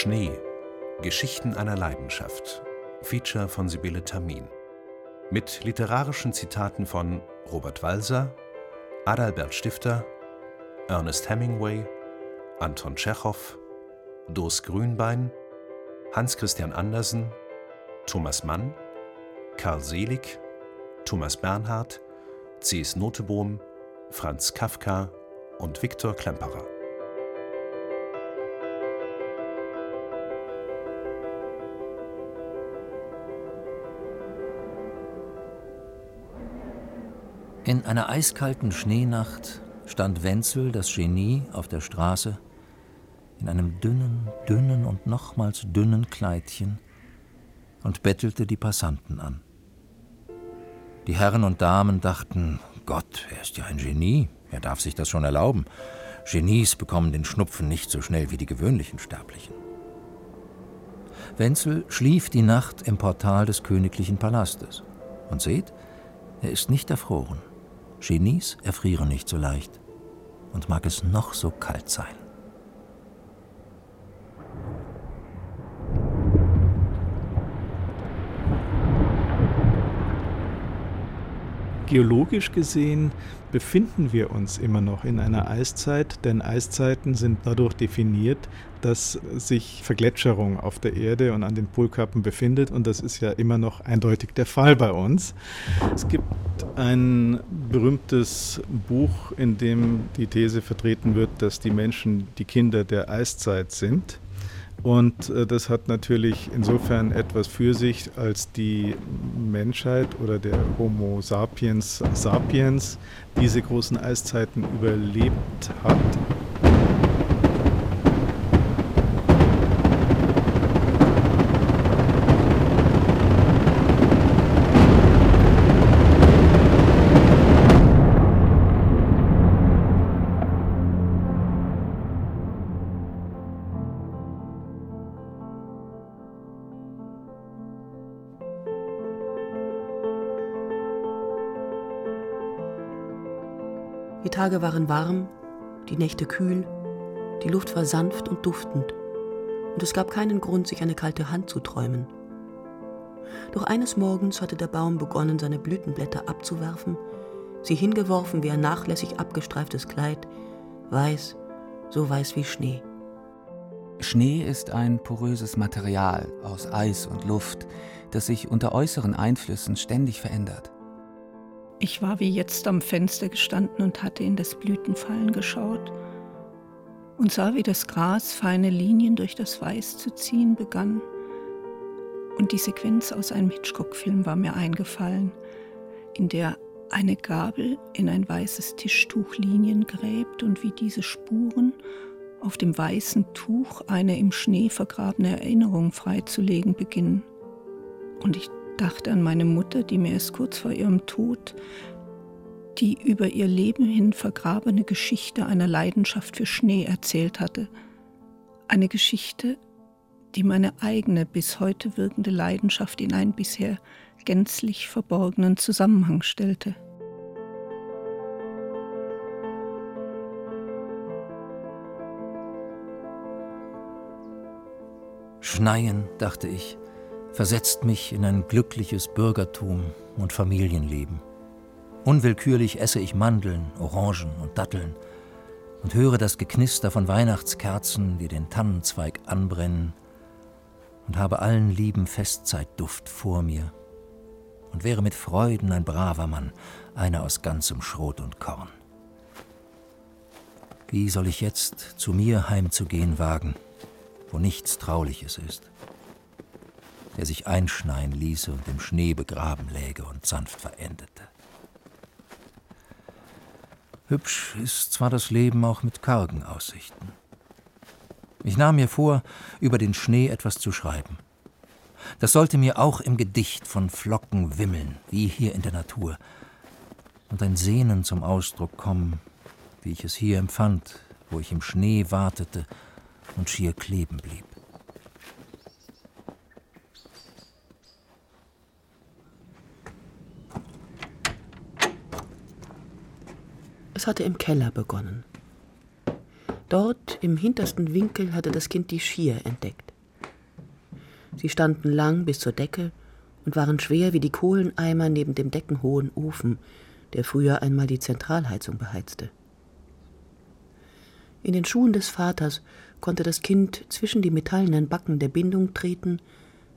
Schnee. Geschichten einer Leidenschaft. Feature von Sibylle Tamin. Mit literarischen Zitaten von Robert Walser, Adalbert Stifter, Ernest Hemingway, Anton Tschechow, Dos Grünbein, Hans Christian Andersen, Thomas Mann, Karl Selig, Thomas Bernhard, C.S. Notebohm, Franz Kafka und Viktor Klemperer. In einer eiskalten Schneenacht stand Wenzel, das Genie, auf der Straße in einem dünnen, dünnen und nochmals dünnen Kleidchen und bettelte die Passanten an. Die Herren und Damen dachten, Gott, er ist ja ein Genie, er darf sich das schon erlauben. Genies bekommen den Schnupfen nicht so schnell wie die gewöhnlichen Sterblichen. Wenzel schlief die Nacht im Portal des königlichen Palastes. Und seht, er ist nicht erfroren. Genies erfrieren nicht so leicht. Und mag es noch so kalt sein. Geologisch gesehen befinden wir uns immer noch in einer Eiszeit, denn Eiszeiten sind dadurch definiert, dass sich Vergletscherung auf der Erde und an den Polkappen befindet und das ist ja immer noch eindeutig der Fall bei uns. Es gibt ein berühmtes Buch, in dem die These vertreten wird, dass die Menschen die Kinder der Eiszeit sind. Und äh, das hat natürlich insofern etwas für sich, als die Menschheit oder der Homo sapiens sapiens diese großen Eiszeiten überlebt hat. Tage waren warm, die Nächte kühl, die Luft war sanft und duftend, und es gab keinen Grund, sich eine kalte Hand zu träumen. Doch eines Morgens hatte der Baum begonnen, seine Blütenblätter abzuwerfen, sie hingeworfen wie ein nachlässig abgestreiftes Kleid, weiß, so weiß wie Schnee. Schnee ist ein poröses Material aus Eis und Luft, das sich unter äußeren Einflüssen ständig verändert. Ich war wie jetzt am Fenster gestanden und hatte in das Blütenfallen geschaut und sah, wie das Gras feine Linien durch das Weiß zu ziehen begann. Und die Sequenz aus einem Hitchcock-Film war mir eingefallen, in der eine Gabel in ein weißes Tischtuch Linien gräbt und wie diese Spuren auf dem weißen Tuch eine im Schnee vergrabene Erinnerung freizulegen beginnen. Und ich dachte an meine Mutter, die mir erst kurz vor ihrem Tod die über ihr Leben hin vergrabene Geschichte einer Leidenschaft für Schnee erzählt hatte. Eine Geschichte, die meine eigene bis heute wirkende Leidenschaft in einen bisher gänzlich verborgenen Zusammenhang stellte. Schneien, dachte ich, versetzt mich in ein glückliches Bürgertum und Familienleben. Unwillkürlich esse ich Mandeln, Orangen und Datteln und höre das Geknister von Weihnachtskerzen, die den Tannenzweig anbrennen, und habe allen lieben Festzeitduft vor mir und wäre mit Freuden ein braver Mann, einer aus ganzem Schrot und Korn. Wie soll ich jetzt zu mir heimzugehen wagen, wo nichts Trauliches ist? Der sich einschneien ließe und im Schnee begraben läge und sanft verendete. Hübsch ist zwar das Leben auch mit kargen Aussichten. Ich nahm mir vor, über den Schnee etwas zu schreiben. Das sollte mir auch im Gedicht von Flocken wimmeln, wie hier in der Natur, und ein Sehnen zum Ausdruck kommen, wie ich es hier empfand, wo ich im Schnee wartete und schier kleben blieb. Es hatte im Keller begonnen. Dort im hintersten Winkel hatte das Kind die Schier entdeckt. Sie standen lang bis zur Decke und waren schwer wie die Kohleneimer neben dem deckenhohen Ofen, der früher einmal die Zentralheizung beheizte. In den Schuhen des Vaters konnte das Kind zwischen die metallenen Backen der Bindung treten,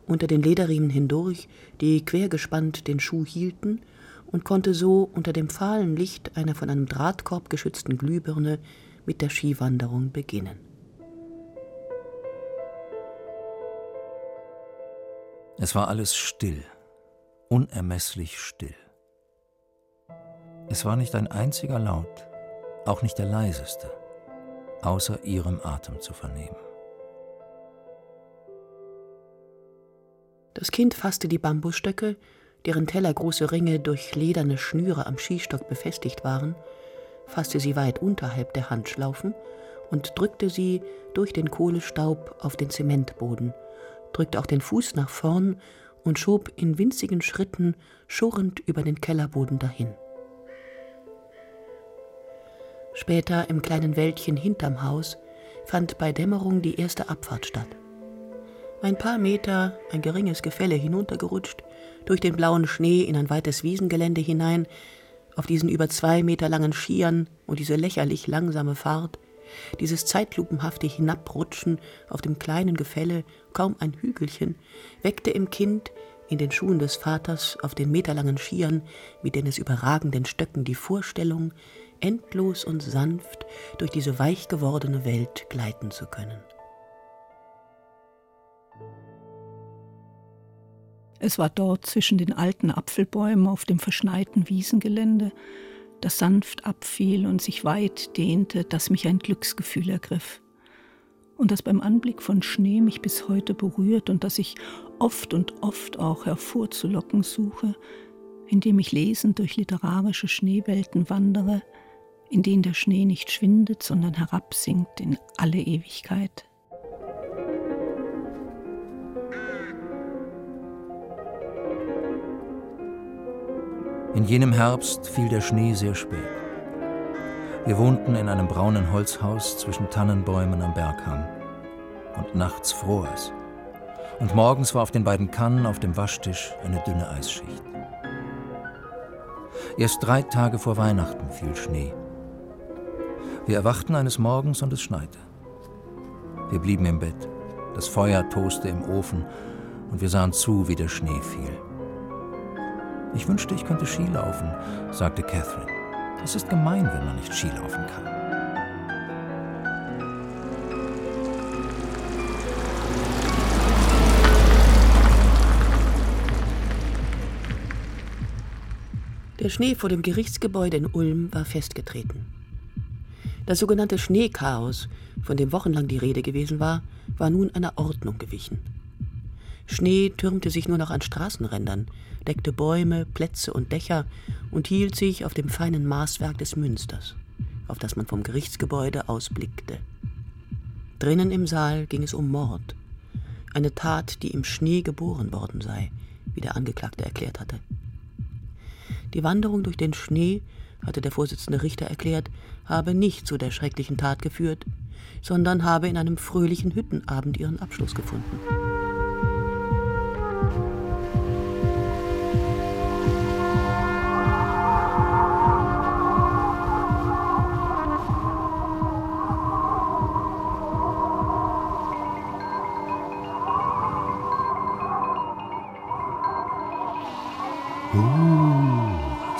unter den Lederriemen hindurch, die quergespannt den Schuh hielten, und konnte so unter dem fahlen Licht einer von einem Drahtkorb geschützten Glühbirne mit der Skiwanderung beginnen. Es war alles still, unermesslich still. Es war nicht ein einziger Laut, auch nicht der leiseste, außer ihrem Atem zu vernehmen. Das Kind fasste die Bambusstöcke, deren tellergroße Ringe durch lederne Schnüre am Skistock befestigt waren, fasste sie weit unterhalb der Handschlaufen und drückte sie durch den Kohlestaub auf den Zementboden, drückte auch den Fuß nach vorn und schob in winzigen Schritten schurrend über den Kellerboden dahin. Später im kleinen Wäldchen hinterm Haus fand bei Dämmerung die erste Abfahrt statt. Ein paar Meter, ein geringes Gefälle hinuntergerutscht, durch den blauen Schnee in ein weites Wiesengelände hinein, auf diesen über zwei Meter langen Skiern und diese lächerlich langsame Fahrt, dieses zeitlupenhafte Hinabrutschen auf dem kleinen Gefälle, kaum ein Hügelchen, weckte im Kind in den Schuhen des Vaters auf den meterlangen Skiern mit den es überragenden Stöcken die Vorstellung, endlos und sanft durch diese weich gewordene Welt gleiten zu können. Es war dort zwischen den alten Apfelbäumen auf dem verschneiten Wiesengelände, das sanft abfiel und sich weit dehnte, dass mich ein Glücksgefühl ergriff. Und das beim Anblick von Schnee mich bis heute berührt und das ich oft und oft auch hervorzulocken suche, indem ich lesend durch literarische Schneewelten wandere, in denen der Schnee nicht schwindet, sondern herabsinkt in alle Ewigkeit. In jenem Herbst fiel der Schnee sehr spät. Wir wohnten in einem braunen Holzhaus zwischen Tannenbäumen am Berghang. Und nachts fror es. Und morgens war auf den beiden Kannen auf dem Waschtisch eine dünne Eisschicht. Erst drei Tage vor Weihnachten fiel Schnee. Wir erwachten eines Morgens und es schneite. Wir blieben im Bett. Das Feuer toste im Ofen und wir sahen zu, wie der Schnee fiel. Ich wünschte, ich könnte Skilaufen, sagte Catherine. Es ist gemein, wenn man nicht Skilaufen kann. Der Schnee vor dem Gerichtsgebäude in Ulm war festgetreten. Das sogenannte Schneechaos, von dem wochenlang die Rede gewesen war, war nun einer Ordnung gewichen. Schnee türmte sich nur noch an Straßenrändern, deckte Bäume, Plätze und Dächer und hielt sich auf dem feinen Maßwerk des Münsters, auf das man vom Gerichtsgebäude ausblickte. Drinnen im Saal ging es um Mord, eine Tat, die im Schnee geboren worden sei, wie der Angeklagte erklärt hatte. Die Wanderung durch den Schnee, hatte der Vorsitzende Richter erklärt, habe nicht zu der schrecklichen Tat geführt, sondern habe in einem fröhlichen Hüttenabend ihren Abschluss gefunden.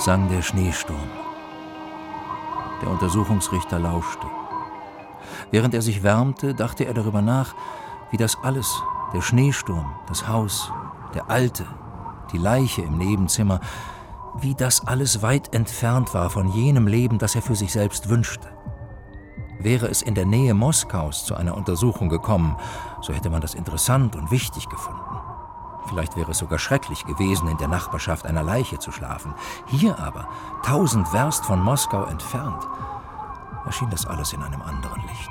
Sang der Schneesturm. Der Untersuchungsrichter lauschte. Während er sich wärmte, dachte er darüber nach, wie das alles, der Schneesturm, das Haus, der Alte, die Leiche im Nebenzimmer, wie das alles weit entfernt war von jenem Leben, das er für sich selbst wünschte. Wäre es in der Nähe Moskaus zu einer Untersuchung gekommen, so hätte man das interessant und wichtig gefunden. Vielleicht wäre es sogar schrecklich gewesen, in der Nachbarschaft einer Leiche zu schlafen. Hier aber, tausend Werst von Moskau entfernt, erschien das alles in einem anderen Licht.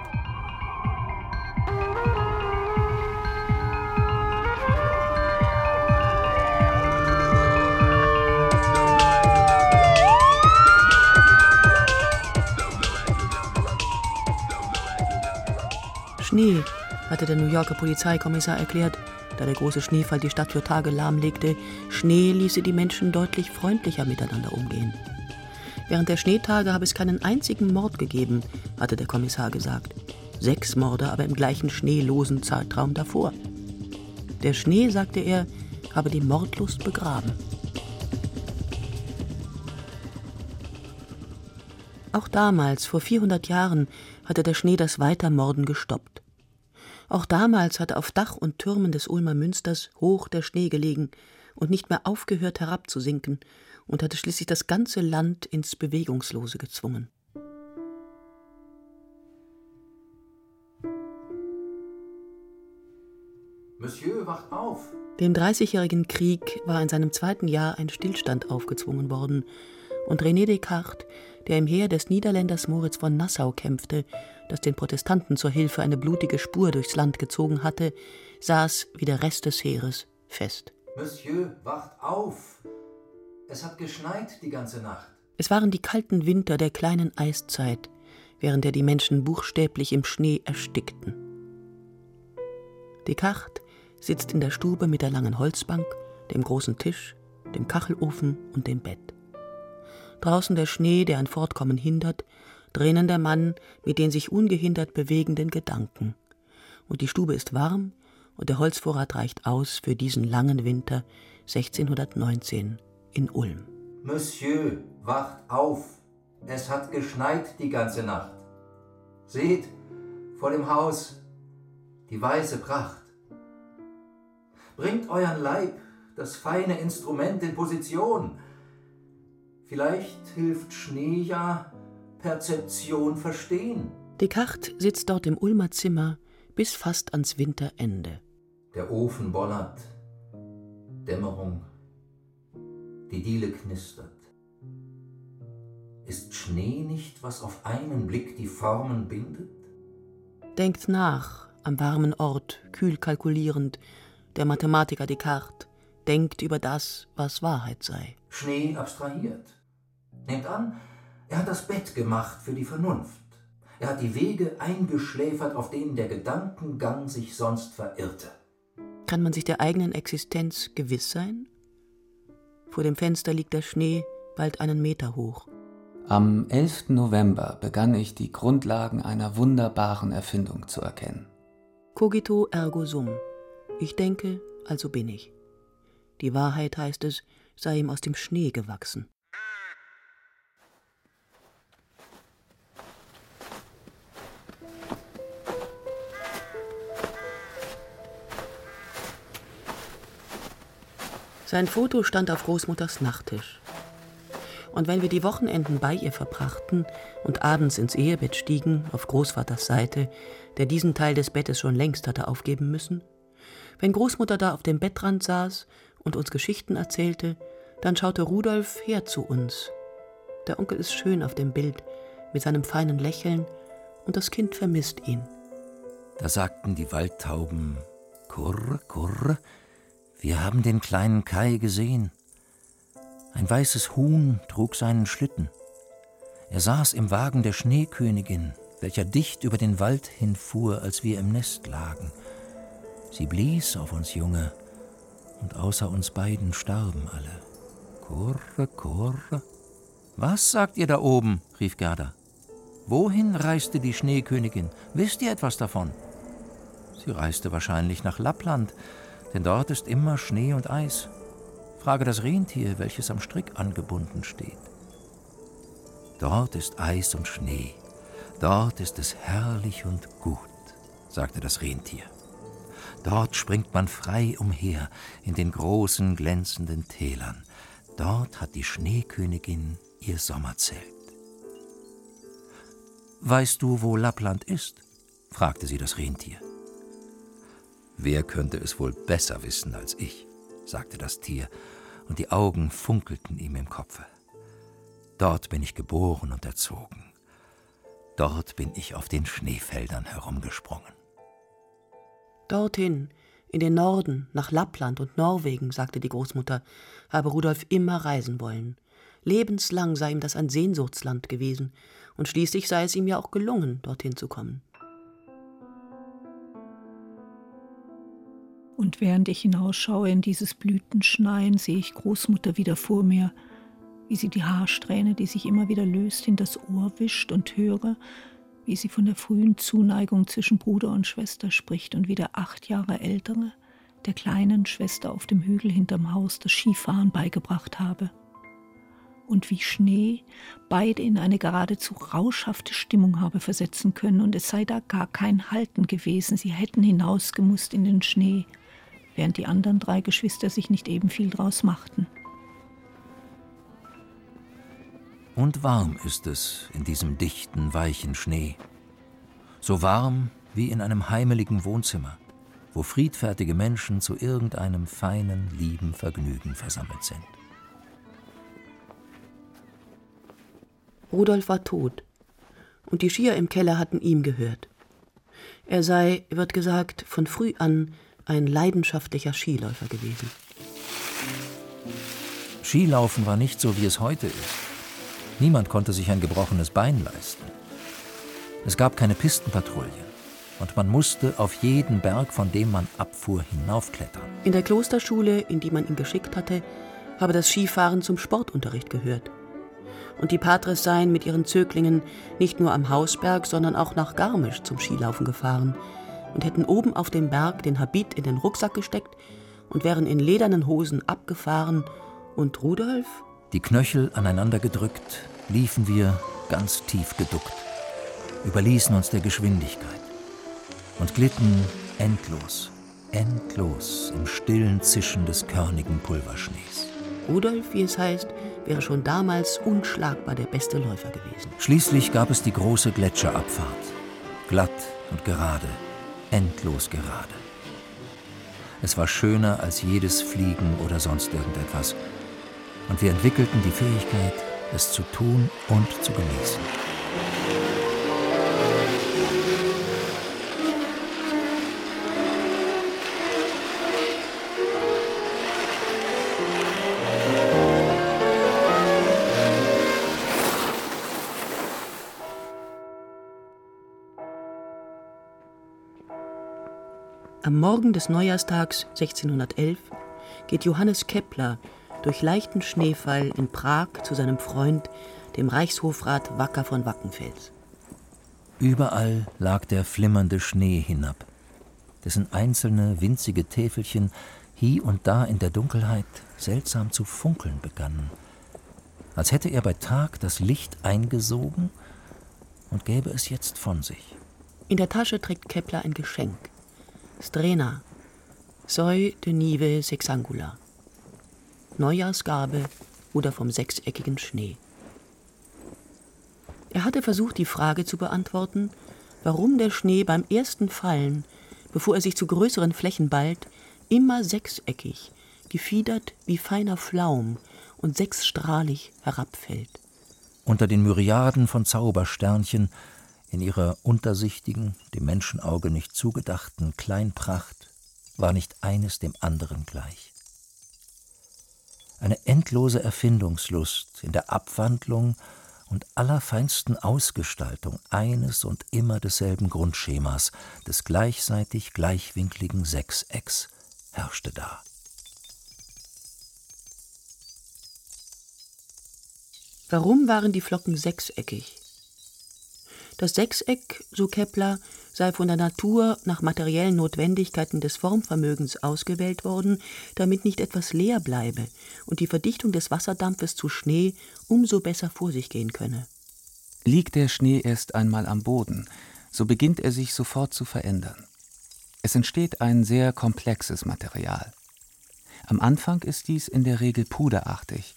Schnee, hatte der New Yorker Polizeikommissar erklärt, da der große Schneefall die Stadt für Tage lahmlegte, Schnee ließe die Menschen deutlich freundlicher miteinander umgehen. Während der Schneetage habe es keinen einzigen Mord gegeben, hatte der Kommissar gesagt. Sechs Morde aber im gleichen schneelosen Zeitraum davor. Der Schnee, sagte er, habe die Mordlust begraben. Auch damals, vor 400 Jahren, hatte der Schnee das Weitermorden gestoppt. Auch damals hatte auf Dach und Türmen des Ulmer Münsters hoch der Schnee gelegen und nicht mehr aufgehört herabzusinken und hatte schließlich das ganze Land ins Bewegungslose gezwungen. Monsieur, wacht auf! Dem Dreißigjährigen Krieg war in seinem zweiten Jahr ein Stillstand aufgezwungen worden, und René Descartes, der im Heer des Niederländers Moritz von Nassau kämpfte, das den Protestanten zur Hilfe eine blutige Spur durchs Land gezogen hatte, saß wie der Rest des Heeres fest. Monsieur, wacht auf! Es hat geschneit die ganze Nacht. Es waren die kalten Winter der kleinen Eiszeit, während der die Menschen buchstäblich im Schnee erstickten. Descartes sitzt in der Stube mit der langen Holzbank, dem großen Tisch, dem Kachelofen und dem Bett. Draußen der Schnee, der ein Fortkommen hindert, drinnen der Mann mit den sich ungehindert bewegenden Gedanken. Und die Stube ist warm und der Holzvorrat reicht aus für diesen langen Winter 1619 in Ulm. Monsieur, wacht auf! Es hat geschneit die ganze Nacht. Seht, vor dem Haus die weiße Pracht. Bringt euren Leib, das feine Instrument in Position. Vielleicht hilft Schnee ja Perzeption verstehen. Descartes sitzt dort im Ulmer Zimmer bis fast ans Winterende. Der Ofen bollert, Dämmerung, die Diele knistert. Ist Schnee nicht, was auf einen Blick die Formen bindet? Denkt nach, am warmen Ort, kühl kalkulierend, der Mathematiker Descartes denkt über das, was Wahrheit sei. Schnee abstrahiert. Nehmt an, er hat das Bett gemacht für die Vernunft. Er hat die Wege eingeschläfert, auf denen der Gedankengang sich sonst verirrte. Kann man sich der eigenen Existenz gewiss sein? Vor dem Fenster liegt der Schnee bald einen Meter hoch. Am 11. November begann ich die Grundlagen einer wunderbaren Erfindung zu erkennen. Cogito ergo sum. Ich denke, also bin ich. Die Wahrheit, heißt es, sei ihm aus dem Schnee gewachsen. Sein Foto stand auf Großmutters Nachttisch. Und wenn wir die Wochenenden bei ihr verbrachten und abends ins Ehebett stiegen, auf Großvaters Seite, der diesen Teil des Bettes schon längst hatte aufgeben müssen, wenn Großmutter da auf dem Bettrand saß und uns Geschichten erzählte, dann schaute Rudolf her zu uns. Der Onkel ist schön auf dem Bild, mit seinem feinen Lächeln, und das Kind vermisst ihn. Da sagten die Waldtauben Kurr, kurr, wir haben den kleinen Kai gesehen. Ein weißes Huhn trug seinen Schlitten. Er saß im Wagen der Schneekönigin, welcher dicht über den Wald hinfuhr, als wir im Nest lagen. Sie blies auf uns Junge, und außer uns beiden starben alle. Kurre, kurre. Was sagt ihr da oben? rief Gerda. Wohin reiste die Schneekönigin? Wisst ihr etwas davon? Sie reiste wahrscheinlich nach Lappland, denn dort ist immer Schnee und Eis. Frage das Rentier, welches am Strick angebunden steht. Dort ist Eis und Schnee, dort ist es herrlich und gut, sagte das Rentier. Dort springt man frei umher in den großen glänzenden Tälern. Dort hat die Schneekönigin ihr Sommerzelt. Weißt du, wo Lappland ist? fragte sie das Rentier. Wer könnte es wohl besser wissen als ich? sagte das Tier, und die Augen funkelten ihm im Kopfe. Dort bin ich geboren und erzogen. Dort bin ich auf den Schneefeldern herumgesprungen. Dorthin, in den Norden, nach Lappland und Norwegen, sagte die Großmutter, habe Rudolf immer reisen wollen. Lebenslang sei ihm das ein Sehnsuchtsland gewesen, und schließlich sei es ihm ja auch gelungen, dorthin zu kommen. Und während ich hinausschaue in dieses Blütenschneien, sehe ich Großmutter wieder vor mir, wie sie die Haarsträhne, die sich immer wieder löst, in das Ohr wischt und höre, wie sie von der frühen Zuneigung zwischen Bruder und Schwester spricht und wie der acht Jahre ältere der kleinen Schwester auf dem Hügel hinterm Haus das Skifahren beigebracht habe. Und wie Schnee beide in eine geradezu rauschhafte Stimmung habe versetzen können, und es sei da gar kein Halten gewesen, sie hätten hinausgemusst in den Schnee, während die anderen drei Geschwister sich nicht eben viel draus machten. Und warm ist es in diesem dichten, weichen Schnee. So warm wie in einem heimeligen Wohnzimmer, wo friedfertige Menschen zu irgendeinem feinen, lieben Vergnügen versammelt sind. Rudolf war tot, und die Skier im Keller hatten ihm gehört. Er sei, wird gesagt, von früh an ein leidenschaftlicher Skiläufer gewesen. Skilaufen war nicht so, wie es heute ist. Niemand konnte sich ein gebrochenes Bein leisten. Es gab keine Pistenpatrouille und man musste auf jeden Berg, von dem man abfuhr, hinaufklettern. In der Klosterschule, in die man ihn geschickt hatte, habe das Skifahren zum Sportunterricht gehört. Und die Patres seien mit ihren Zöglingen nicht nur am Hausberg, sondern auch nach Garmisch zum Skilaufen gefahren und hätten oben auf dem Berg den Habit in den Rucksack gesteckt und wären in ledernen Hosen abgefahren. Und Rudolf? Die Knöchel aneinander gedrückt, liefen wir ganz tief geduckt, überließen uns der Geschwindigkeit und glitten endlos, endlos im stillen Zischen des körnigen Pulverschnees. Rudolf, wie es heißt, wäre schon damals unschlagbar der beste Läufer gewesen. Schließlich gab es die große Gletscherabfahrt. Glatt und gerade, endlos gerade. Es war schöner als jedes Fliegen oder sonst irgendetwas. Und wir entwickelten die Fähigkeit, es zu tun und zu genießen. Am Morgen des Neujahrstags 1611 geht Johannes Kepler durch leichten Schneefall in Prag zu seinem Freund, dem Reichshofrat Wacker von Wackenfels. Überall lag der flimmernde Schnee hinab, dessen einzelne winzige Täfelchen hie und da in der Dunkelheit seltsam zu funkeln begannen, als hätte er bei Tag das Licht eingesogen und gäbe es jetzt von sich. In der Tasche trägt Kepler ein Geschenk. Strena, Soi de Nive Sexangula. Neujahrsgabe oder vom sechseckigen Schnee. Er hatte versucht, die Frage zu beantworten, warum der Schnee beim ersten Fallen, bevor er sich zu größeren Flächen ballt, immer sechseckig, gefiedert wie feiner Flaum und sechsstrahlig herabfällt. Unter den Myriaden von Zaubersternchen in ihrer untersichtigen, dem Menschenauge nicht zugedachten Kleinpracht war nicht eines dem anderen gleich. Eine endlose Erfindungslust in der Abwandlung und allerfeinsten Ausgestaltung eines und immer desselben Grundschemas, des gleichseitig gleichwinkligen Sechsecks, herrschte da. Warum waren die Flocken sechseckig? Das Sechseck, so Kepler, sei von der Natur nach materiellen Notwendigkeiten des Formvermögens ausgewählt worden, damit nicht etwas leer bleibe und die Verdichtung des Wasserdampfes zu Schnee umso besser vor sich gehen könne. Liegt der Schnee erst einmal am Boden, so beginnt er sich sofort zu verändern. Es entsteht ein sehr komplexes Material. Am Anfang ist dies in der Regel puderartig,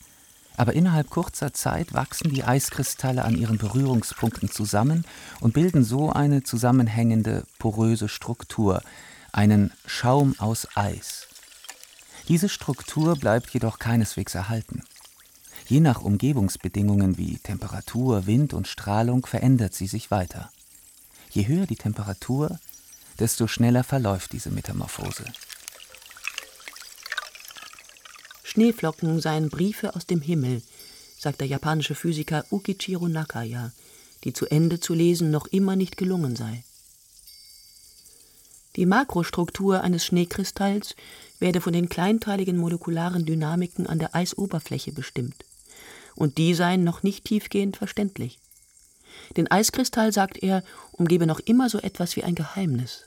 aber innerhalb kurzer Zeit wachsen die Eiskristalle an ihren Berührungspunkten zusammen und bilden so eine zusammenhängende, poröse Struktur, einen Schaum aus Eis. Diese Struktur bleibt jedoch keineswegs erhalten. Je nach Umgebungsbedingungen wie Temperatur, Wind und Strahlung verändert sie sich weiter. Je höher die Temperatur, desto schneller verläuft diese Metamorphose. Schneeflocken seien Briefe aus dem Himmel, sagt der japanische Physiker Ukichiro Nakaya, die zu Ende zu lesen noch immer nicht gelungen sei. Die Makrostruktur eines Schneekristalls werde von den kleinteiligen molekularen Dynamiken an der Eisoberfläche bestimmt. Und die seien noch nicht tiefgehend verständlich. Den Eiskristall, sagt er, umgebe noch immer so etwas wie ein Geheimnis.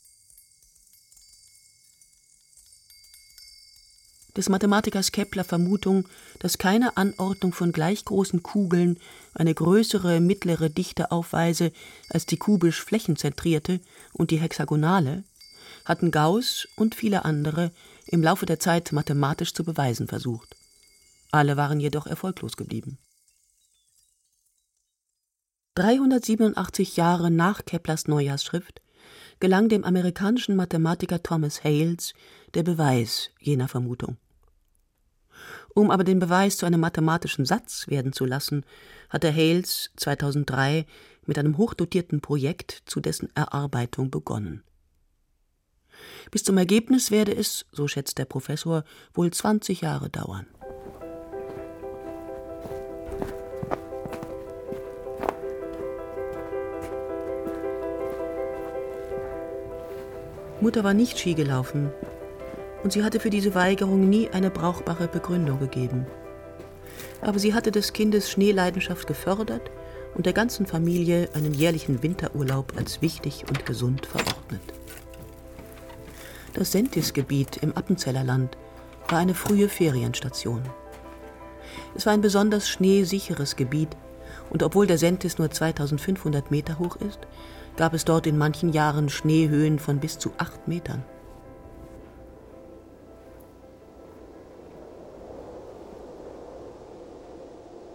Des Mathematikers Kepler Vermutung, dass keine Anordnung von gleich großen Kugeln eine größere mittlere Dichte aufweise als die kubisch flächenzentrierte und die hexagonale, hatten Gauss und viele andere im Laufe der Zeit mathematisch zu beweisen versucht. Alle waren jedoch erfolglos geblieben. 387 Jahre nach Keplers Neujahrsschrift gelang dem amerikanischen Mathematiker Thomas Hales der Beweis jener Vermutung. Um aber den Beweis zu einem mathematischen Satz werden zu lassen, hatte Hales 2003 mit einem hochdotierten Projekt zu dessen Erarbeitung begonnen. Bis zum Ergebnis werde es, so schätzt der Professor, wohl 20 Jahre dauern. Mutter war nicht Ski gelaufen und sie hatte für diese Weigerung nie eine brauchbare Begründung gegeben. Aber sie hatte des Kindes Schneeleidenschaft gefördert und der ganzen Familie einen jährlichen Winterurlaub als wichtig und gesund verordnet. Das Sentis-Gebiet im Appenzellerland war eine frühe Ferienstation. Es war ein besonders schneesicheres Gebiet und obwohl der Sentis nur 2500 Meter hoch ist, gab es dort in manchen Jahren Schneehöhen von bis zu acht Metern.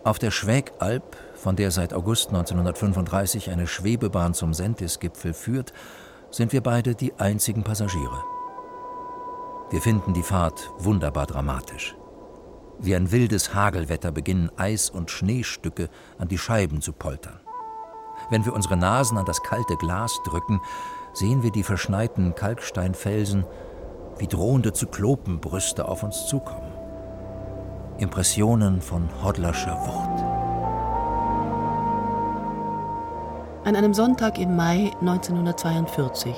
Auf der Schwägalp, von der seit August 1935 eine Schwebebahn zum Sentis-Gipfel führt, sind wir beide die einzigen Passagiere. Wir finden die Fahrt wunderbar dramatisch. Wie ein wildes Hagelwetter beginnen Eis- und Schneestücke an die Scheiben zu poltern. Wenn wir unsere Nasen an das kalte Glas drücken, sehen wir die verschneiten Kalksteinfelsen wie drohende Zyklopenbrüste auf uns zukommen. Impressionen von Hodlerscher Wucht. An einem Sonntag im Mai 1942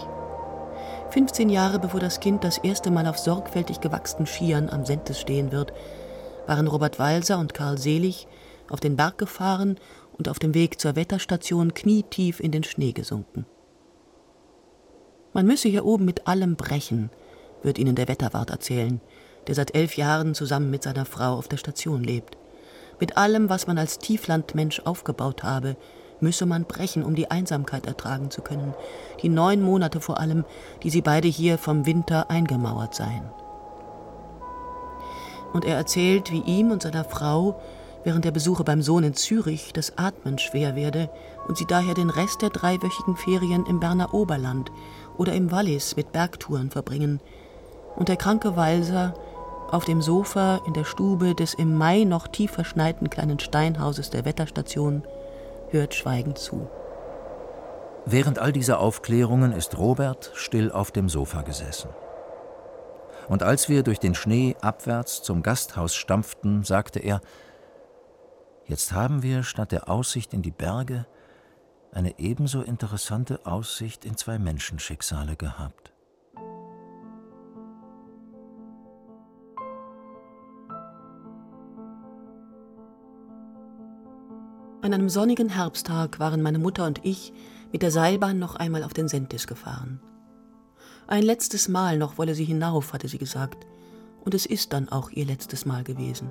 15 Jahre bevor das Kind das erste Mal auf sorgfältig gewachsenen Skiern am Sentes stehen wird, waren Robert Walser und Karl Selig auf den Berg gefahren und auf dem Weg zur Wetterstation knietief in den Schnee gesunken. Man müsse hier oben mit allem brechen, wird ihnen der Wetterwart erzählen, der seit elf Jahren zusammen mit seiner Frau auf der Station lebt. Mit allem, was man als Tieflandmensch aufgebaut habe, müsse man brechen, um die Einsamkeit ertragen zu können, die neun Monate vor allem, die sie beide hier vom Winter eingemauert seien. Und er erzählt, wie ihm und seiner Frau während der Besuche beim Sohn in Zürich das Atmen schwer werde und sie daher den Rest der dreiwöchigen Ferien im Berner Oberland oder im Wallis mit Bergtouren verbringen und der kranke Walser auf dem Sofa in der Stube des im Mai noch tief verschneiten kleinen Steinhauses der Wetterstation hört schweigend zu. Während all dieser Aufklärungen ist Robert still auf dem Sofa gesessen. Und als wir durch den Schnee abwärts zum Gasthaus stampften, sagte er, Jetzt haben wir statt der Aussicht in die Berge eine ebenso interessante Aussicht in zwei Menschenschicksale gehabt. An einem sonnigen Herbsttag waren meine Mutter und ich mit der Seilbahn noch einmal auf den Sentis gefahren. Ein letztes Mal noch wolle sie hinauf, hatte sie gesagt, und es ist dann auch ihr letztes Mal gewesen.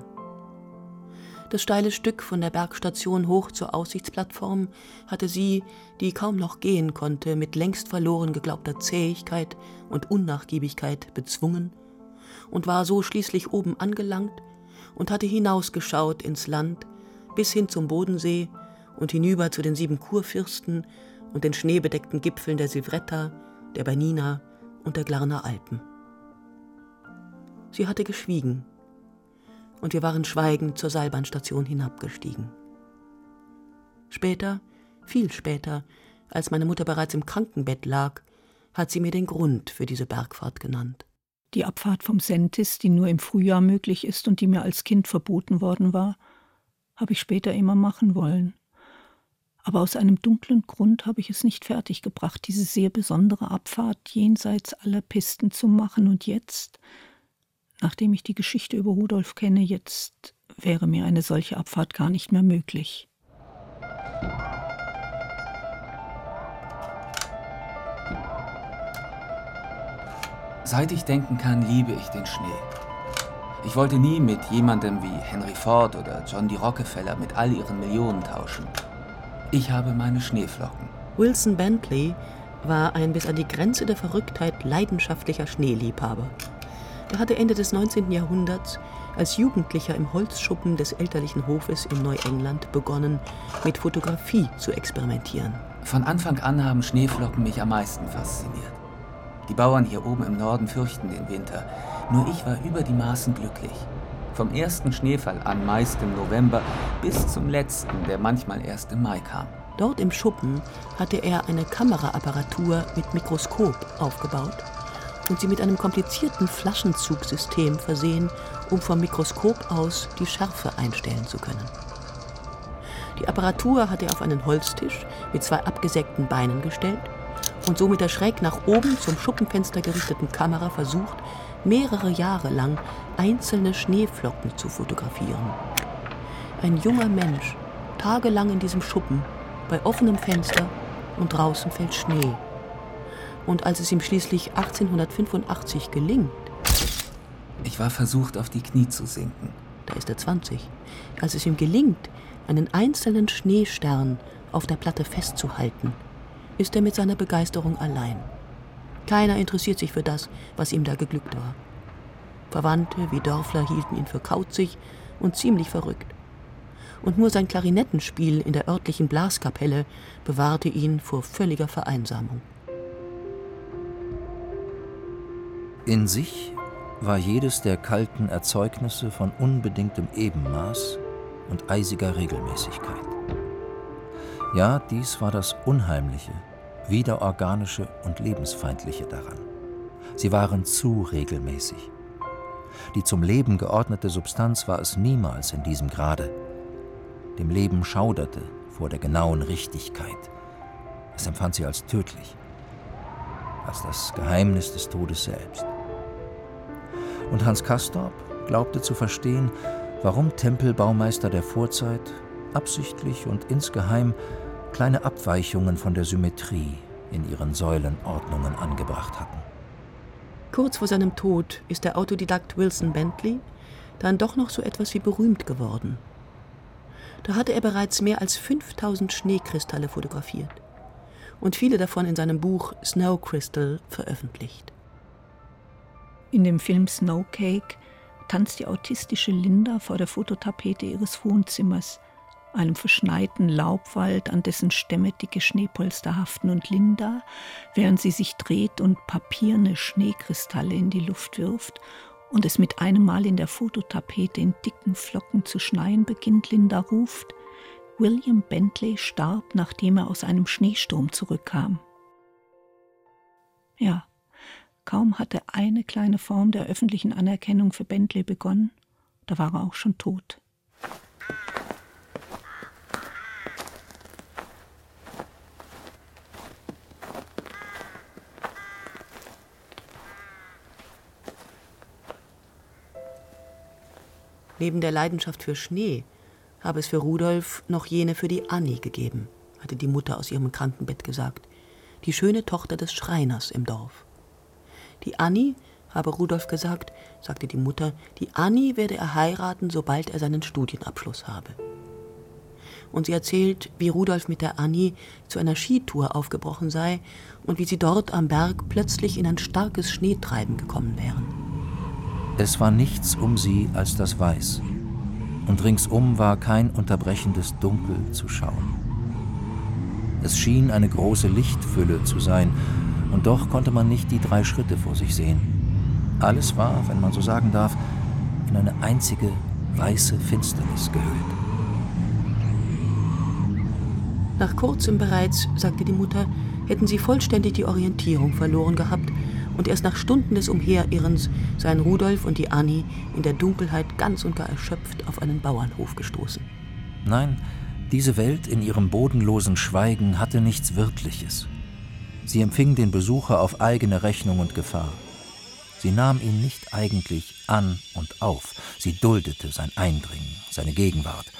Das steile Stück von der Bergstation hoch zur Aussichtsplattform hatte sie, die kaum noch gehen konnte, mit längst verloren geglaubter Zähigkeit und Unnachgiebigkeit bezwungen und war so schließlich oben angelangt und hatte hinausgeschaut ins Land, bis hin zum Bodensee und hinüber zu den sieben Kurfürsten und den schneebedeckten Gipfeln der Silvretta, der Bernina und der Glarner Alpen. Sie hatte geschwiegen, und wir waren schweigend zur Seilbahnstation hinabgestiegen. Später, viel später, als meine Mutter bereits im Krankenbett lag, hat sie mir den Grund für diese Bergfahrt genannt. Die Abfahrt vom Sentis, die nur im Frühjahr möglich ist und die mir als Kind verboten worden war, habe ich später immer machen wollen. Aber aus einem dunklen Grund habe ich es nicht fertiggebracht, diese sehr besondere Abfahrt jenseits aller Pisten zu machen. Und jetzt, nachdem ich die Geschichte über Rudolf kenne, jetzt wäre mir eine solche Abfahrt gar nicht mehr möglich. Seit ich denken kann, liebe ich den Schnee. Ich wollte nie mit jemandem wie Henry Ford oder John D. Rockefeller mit all ihren Millionen tauschen. Ich habe meine Schneeflocken. Wilson Bentley war ein bis an die Grenze der Verrücktheit leidenschaftlicher Schneeliebhaber. Er hatte Ende des 19. Jahrhunderts als Jugendlicher im Holzschuppen des elterlichen Hofes in Neuengland begonnen, mit Fotografie zu experimentieren. Von Anfang an haben Schneeflocken mich am meisten fasziniert. Die Bauern hier oben im Norden fürchten den Winter. Nur ich war über die Maßen glücklich. Vom ersten Schneefall an, meist im November, bis zum letzten, der manchmal erst im Mai kam. Dort im Schuppen hatte er eine Kameraapparatur mit Mikroskop aufgebaut und sie mit einem komplizierten Flaschenzugsystem versehen, um vom Mikroskop aus die Schärfe einstellen zu können. Die Apparatur hatte er auf einen Holztisch mit zwei abgesägten Beinen gestellt und so mit der schräg nach oben zum Schuppenfenster gerichteten Kamera versucht, mehrere Jahre lang einzelne Schneeflocken zu fotografieren. Ein junger Mensch, tagelang in diesem Schuppen, bei offenem Fenster und draußen fällt Schnee. Und als es ihm schließlich 1885 gelingt. Ich war versucht, auf die Knie zu sinken. Da ist er 20. Als es ihm gelingt, einen einzelnen Schneestern auf der Platte festzuhalten, ist er mit seiner Begeisterung allein. Keiner interessiert sich für das, was ihm da geglückt war. Verwandte wie Dörfler hielten ihn für kauzig und ziemlich verrückt. Und nur sein Klarinettenspiel in der örtlichen Blaskapelle bewahrte ihn vor völliger Vereinsamung. In sich war jedes der kalten Erzeugnisse von unbedingtem Ebenmaß und eisiger Regelmäßigkeit. Ja, dies war das Unheimliche, Wiederorganische und Lebensfeindliche daran. Sie waren zu regelmäßig. Die zum Leben geordnete Substanz war es niemals in diesem Grade. Dem Leben schauderte vor der genauen Richtigkeit. Es empfand sie als tödlich, als das Geheimnis des Todes selbst. Und Hans Castorp glaubte zu verstehen, warum Tempelbaumeister der Vorzeit absichtlich und insgeheim kleine Abweichungen von der Symmetrie in ihren Säulenordnungen angebracht hatten. Kurz vor seinem Tod ist der Autodidakt Wilson Bentley dann doch noch so etwas wie berühmt geworden. Da hatte er bereits mehr als 5000 Schneekristalle fotografiert und viele davon in seinem Buch Snow Crystal veröffentlicht. In dem Film Snowcake tanzt die autistische Linda vor der Fototapete ihres Wohnzimmers einem verschneiten Laubwald, an dessen Stämme dicke Schneepolster haften, und Linda, während sie sich dreht und papierne Schneekristalle in die Luft wirft und es mit einem Mal in der Fototapete in dicken Flocken zu schneien beginnt, Linda ruft, William Bentley starb, nachdem er aus einem Schneesturm zurückkam. Ja, kaum hatte eine kleine Form der öffentlichen Anerkennung für Bentley begonnen, da war er auch schon tot. Neben der Leidenschaft für Schnee habe es für Rudolf noch jene für die Annie gegeben, hatte die Mutter aus ihrem Krankenbett gesagt, die schöne Tochter des Schreiners im Dorf. Die Annie, habe Rudolf gesagt, sagte die Mutter, die Annie werde er heiraten, sobald er seinen Studienabschluss habe. Und sie erzählt, wie Rudolf mit der Annie zu einer Skitour aufgebrochen sei und wie sie dort am Berg plötzlich in ein starkes Schneetreiben gekommen wären. Es war nichts um sie als das Weiß, und ringsum war kein unterbrechendes Dunkel zu schauen. Es schien eine große Lichtfülle zu sein, und doch konnte man nicht die drei Schritte vor sich sehen. Alles war, wenn man so sagen darf, in eine einzige weiße Finsternis gehüllt. Nach kurzem bereits, sagte die Mutter, hätten sie vollständig die Orientierung verloren gehabt und erst nach Stunden des Umherirrens seien Rudolf und die Annie in der Dunkelheit ganz und gar erschöpft auf einen Bauernhof gestoßen. Nein, Diese Welt in ihrem bodenlosen Schweigen hatte nichts Wirkliches. Sie empfing den Besucher auf eigene Rechnung und Gefahr. Sie nahm ihn nicht eigentlich an und auf, sie duldete sein Eindringen, seine Gegenwart,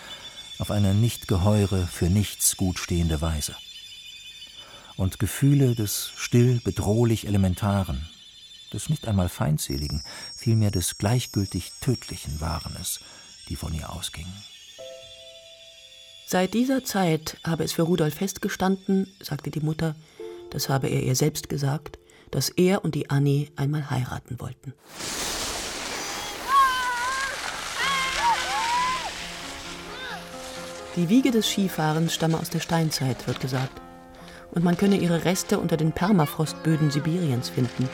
auf eine nicht geheure, für nichts gut stehende Weise. Und Gefühle des still bedrohlich Elementaren, des nicht einmal Feindseligen, vielmehr des gleichgültig Tödlichen waren es, die von ihr ausgingen. Seit dieser Zeit habe es für Rudolf festgestanden, sagte die Mutter, das habe er ihr selbst gesagt, dass er und die Annie einmal heiraten wollten. Die Wiege des Skifahrens stamme aus der Steinzeit, wird gesagt. Und man könne ihre Reste unter den Permafrostböden Sibiriens finden.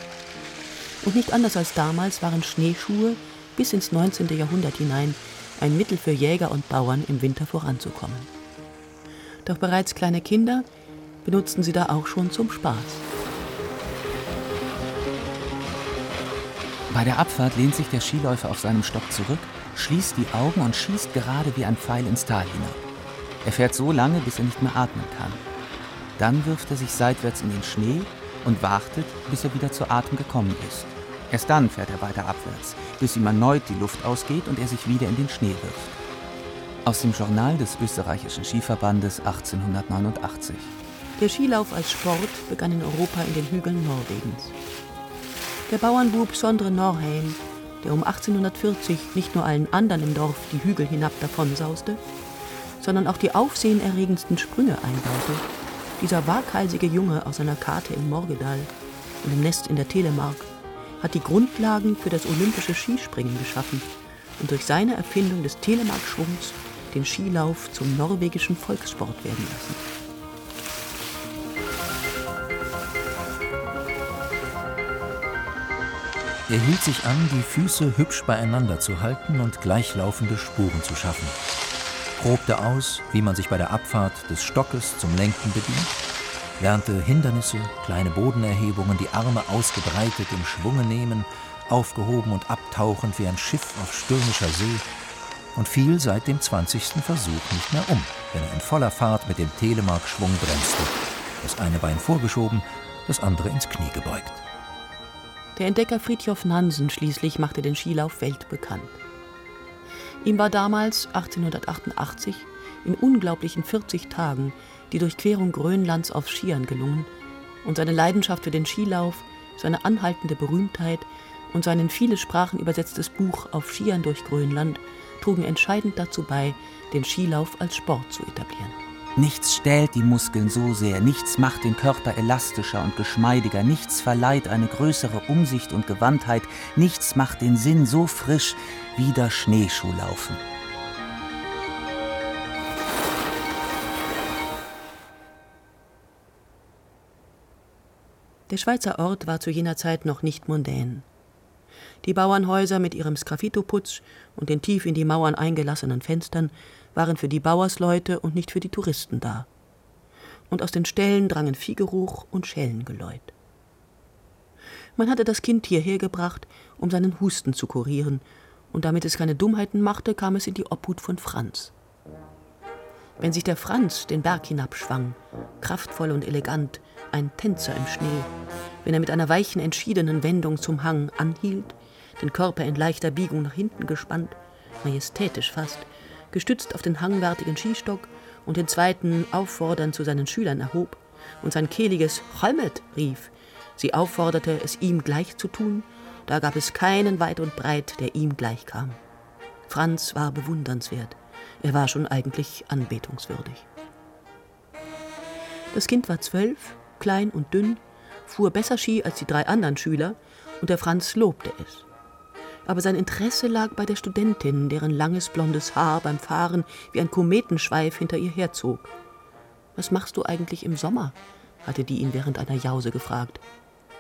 Und nicht anders als damals waren Schneeschuhe bis ins 19. Jahrhundert hinein ein Mittel für Jäger und Bauern im Winter voranzukommen. Doch bereits kleine Kinder benutzten sie da auch schon zum Spaß. Bei der Abfahrt lehnt sich der Skiläufer auf seinem Stock zurück, schließt die Augen und schießt gerade wie ein Pfeil ins Tal hinab. Er fährt so lange, bis er nicht mehr atmen kann. Dann wirft er sich seitwärts in den Schnee und wartet, bis er wieder zu Atem gekommen ist. Erst dann fährt er weiter abwärts, bis ihm erneut die Luft ausgeht und er sich wieder in den Schnee wirft. Aus dem Journal des österreichischen Skiverbandes 1889. Der Skilauf als Sport begann in Europa in den Hügeln Norwegens. Der Bauernbub Sondre Norheim, der um 1840 nicht nur allen anderen im Dorf die Hügel hinab davonsauste, sondern auch die aufsehenerregendsten Sprünge einbaute, dieser waghalsige Junge aus einer Karte im Morgedal und im Nest in der Telemark hat die Grundlagen für das olympische Skispringen geschaffen und durch seine Erfindung des Telemark-Schwungs den Skilauf zum norwegischen Volkssport werden lassen. Er hielt sich an, die Füße hübsch beieinander zu halten und gleichlaufende Spuren zu schaffen. Probte aus, wie man sich bei der Abfahrt des Stockes zum Lenken bedient, lernte Hindernisse, kleine Bodenerhebungen, die Arme ausgebreitet im Schwunge nehmen, aufgehoben und abtauchend wie ein Schiff auf stürmischer See und fiel seit dem 20. Versuch nicht mehr um, wenn er in voller Fahrt mit dem Telemark-Schwung bremste, das eine Bein vorgeschoben, das andere ins Knie gebeugt. Der Entdecker Fridtjof Nansen schließlich machte den Skilauf weltbekannt. Ihm war damals, 1888, in unglaublichen 40 Tagen die Durchquerung Grönlands auf Skiern gelungen und seine Leidenschaft für den Skilauf, seine anhaltende Berühmtheit und sein in viele Sprachen übersetztes Buch Auf Skiern durch Grönland trugen entscheidend dazu bei, den Skilauf als Sport zu etablieren. Nichts stählt die Muskeln so sehr, nichts macht den Körper elastischer und geschmeidiger, nichts verleiht eine größere Umsicht und Gewandtheit, nichts macht den Sinn so frisch wie das Schneeschuhlaufen. Der Schweizer Ort war zu jener Zeit noch nicht mondän. Die Bauernhäuser mit ihrem Sgraffitoputz und den tief in die Mauern eingelassenen Fenstern waren für die Bauersleute und nicht für die Touristen da. Und aus den Ställen drangen Viehgeruch und Schellengeläut. Man hatte das Kind hierher gebracht, um seinen Husten zu kurieren, und damit es keine Dummheiten machte, kam es in die Obhut von Franz. Wenn sich der Franz den Berg hinabschwang, kraftvoll und elegant, ein Tänzer im Schnee, wenn er mit einer weichen, entschiedenen Wendung zum Hang anhielt, den Körper in leichter Biegung nach hinten gespannt, majestätisch fast, gestützt auf den hangwärtigen Skistock und den zweiten auffordernd zu seinen Schülern erhob und sein kehliges Cholmet rief, sie aufforderte, es ihm gleich zu tun, da gab es keinen weit und breit, der ihm gleichkam. Franz war bewundernswert, er war schon eigentlich anbetungswürdig. Das Kind war zwölf, klein und dünn, fuhr besser Ski als die drei anderen Schüler, und der Franz lobte es aber sein Interesse lag bei der Studentin, deren langes blondes Haar beim Fahren wie ein Kometenschweif hinter ihr herzog. Was machst du eigentlich im Sommer? hatte die ihn während einer Jause gefragt.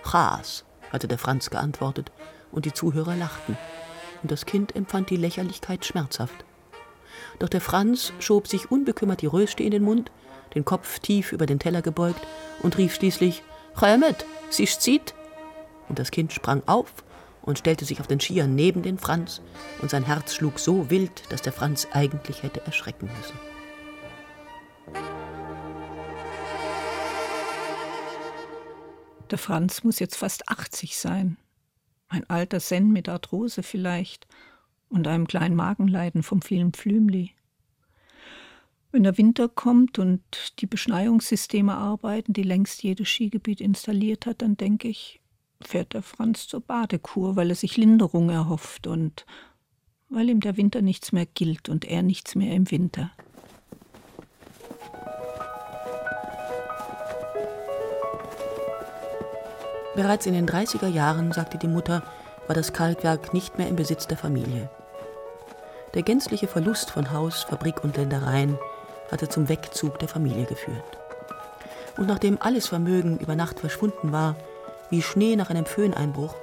Chas, hatte der Franz geantwortet, und die Zuhörer lachten, und das Kind empfand die Lächerlichkeit schmerzhaft. Doch der Franz schob sich unbekümmert die Röste in den Mund, den Kopf tief über den Teller gebeugt und rief schließlich: Chömet, sich zieht! Und das Kind sprang auf und stellte sich auf den Skier neben den Franz, und sein Herz schlug so wild, dass der Franz eigentlich hätte erschrecken müssen. Der Franz muss jetzt fast 80 sein. Ein alter Zen mit Arthrose vielleicht und einem kleinen Magenleiden vom vielen Flümli. Wenn der Winter kommt und die Beschneiungssysteme arbeiten, die längst jedes Skigebiet installiert hat, dann denke ich, fährt der Franz zur Badekur, weil er sich Linderung erhofft und weil ihm der Winter nichts mehr gilt und er nichts mehr im Winter. Bereits in den 30er Jahren, sagte die Mutter, war das Kalkwerk nicht mehr im Besitz der Familie. Der gänzliche Verlust von Haus, Fabrik und Ländereien hatte zum Wegzug der Familie geführt. Und nachdem alles Vermögen über Nacht verschwunden war, wie Schnee nach einem Föhneinbruch,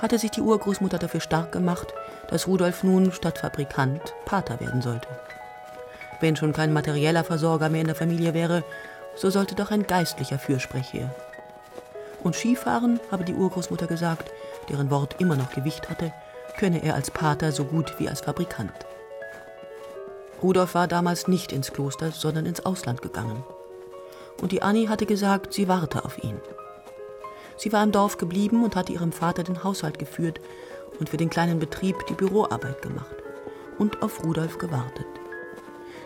hatte sich die Urgroßmutter dafür stark gemacht, dass Rudolf nun statt Fabrikant Pater werden sollte. Wenn schon kein materieller Versorger mehr in der Familie wäre, so sollte doch ein geistlicher Fürsprech her. Und Skifahren, habe die Urgroßmutter gesagt, deren Wort immer noch Gewicht hatte, könne er als Pater so gut wie als Fabrikant. Rudolf war damals nicht ins Kloster, sondern ins Ausland gegangen. Und die Annie hatte gesagt, sie warte auf ihn. Sie war im Dorf geblieben und hatte ihrem Vater den Haushalt geführt und für den kleinen Betrieb die Büroarbeit gemacht und auf Rudolf gewartet.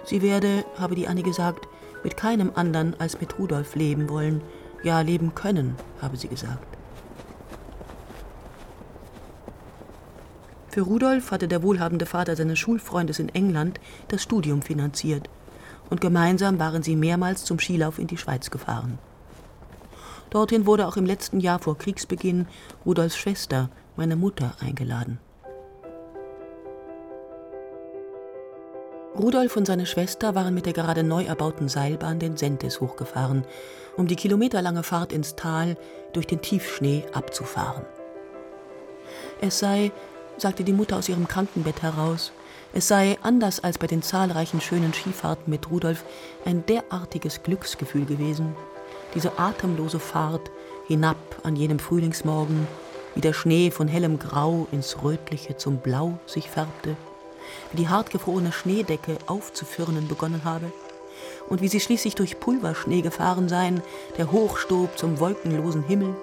Sie werde, habe die Annie gesagt, mit keinem anderen als mit Rudolf leben wollen, ja leben können, habe sie gesagt. Für Rudolf hatte der wohlhabende Vater seines Schulfreundes in England das Studium finanziert und gemeinsam waren sie mehrmals zum Skilauf in die Schweiz gefahren. Dorthin wurde auch im letzten Jahr vor Kriegsbeginn Rudolfs Schwester, meine Mutter, eingeladen. Rudolf und seine Schwester waren mit der gerade neu erbauten Seilbahn den Sentes hochgefahren, um die kilometerlange Fahrt ins Tal durch den Tiefschnee abzufahren. Es sei, sagte die Mutter aus ihrem Krankenbett heraus, es sei, anders als bei den zahlreichen schönen Skifahrten mit Rudolf, ein derartiges Glücksgefühl gewesen, diese atemlose Fahrt hinab an jenem Frühlingsmorgen, wie der Schnee von hellem Grau ins Rötliche zum Blau sich färbte, wie die hartgefrorene Schneedecke aufzufirnen begonnen habe und wie sie schließlich durch Pulverschnee gefahren seien, der hochstob zum wolkenlosen Himmel,